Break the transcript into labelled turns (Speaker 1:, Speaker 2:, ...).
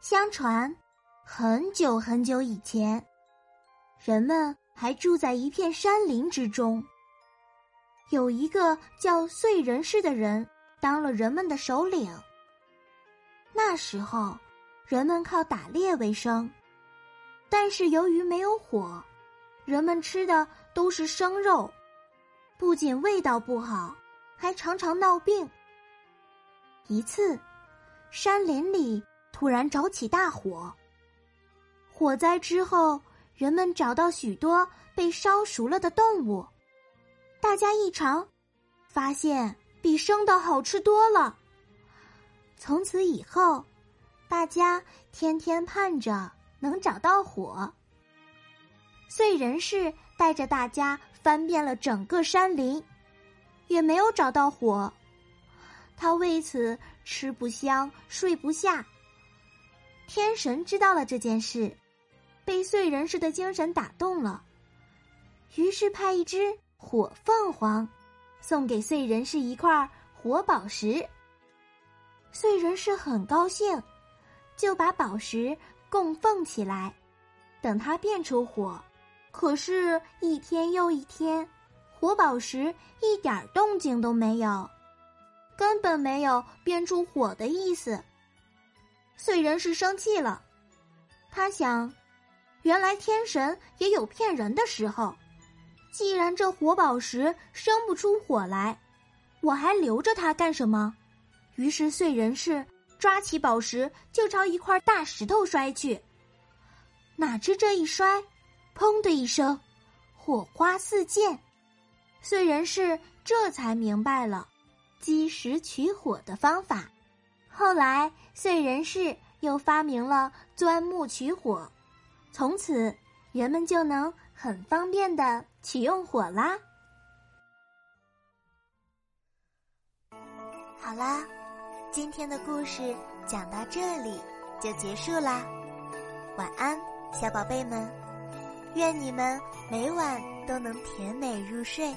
Speaker 1: 相传，很久很久以前，人们还住在一片山林之中。有一个叫燧人氏的人当了人们的首领。那时候，人们靠打猎为生，但是由于没有火，人们吃的都是生肉，不仅味道不好，还常常闹病。一次，山林里。突然着起大火。火灾之后，人们找到许多被烧熟了的动物，大家一尝，发现比生的好吃多了。从此以后，大家天天盼着能找到火。燧人氏带着大家翻遍了整个山林，也没有找到火，他为此吃不香，睡不下。天神知道了这件事，被燧人氏的精神打动了，于是派一只火凤凰送给燧人氏一块火宝石。燧人氏很高兴，就把宝石供奉起来，等它变出火。可是，一天又一天，火宝石一点动静都没有，根本没有变出火的意思。燧人氏生气了，他想，原来天神也有骗人的时候。既然这火宝石生不出火来，我还留着它干什么？于是燧人氏抓起宝石就朝一块大石头摔去。哪知这一摔，砰的一声，火花四溅。燧人氏这才明白了积石取火的方法。后来，燧人氏又发明了钻木取火，从此人们就能很方便的取用火啦。好啦，今天的故事讲到这里就结束啦，晚安，小宝贝们，愿你们每晚都能甜美入睡。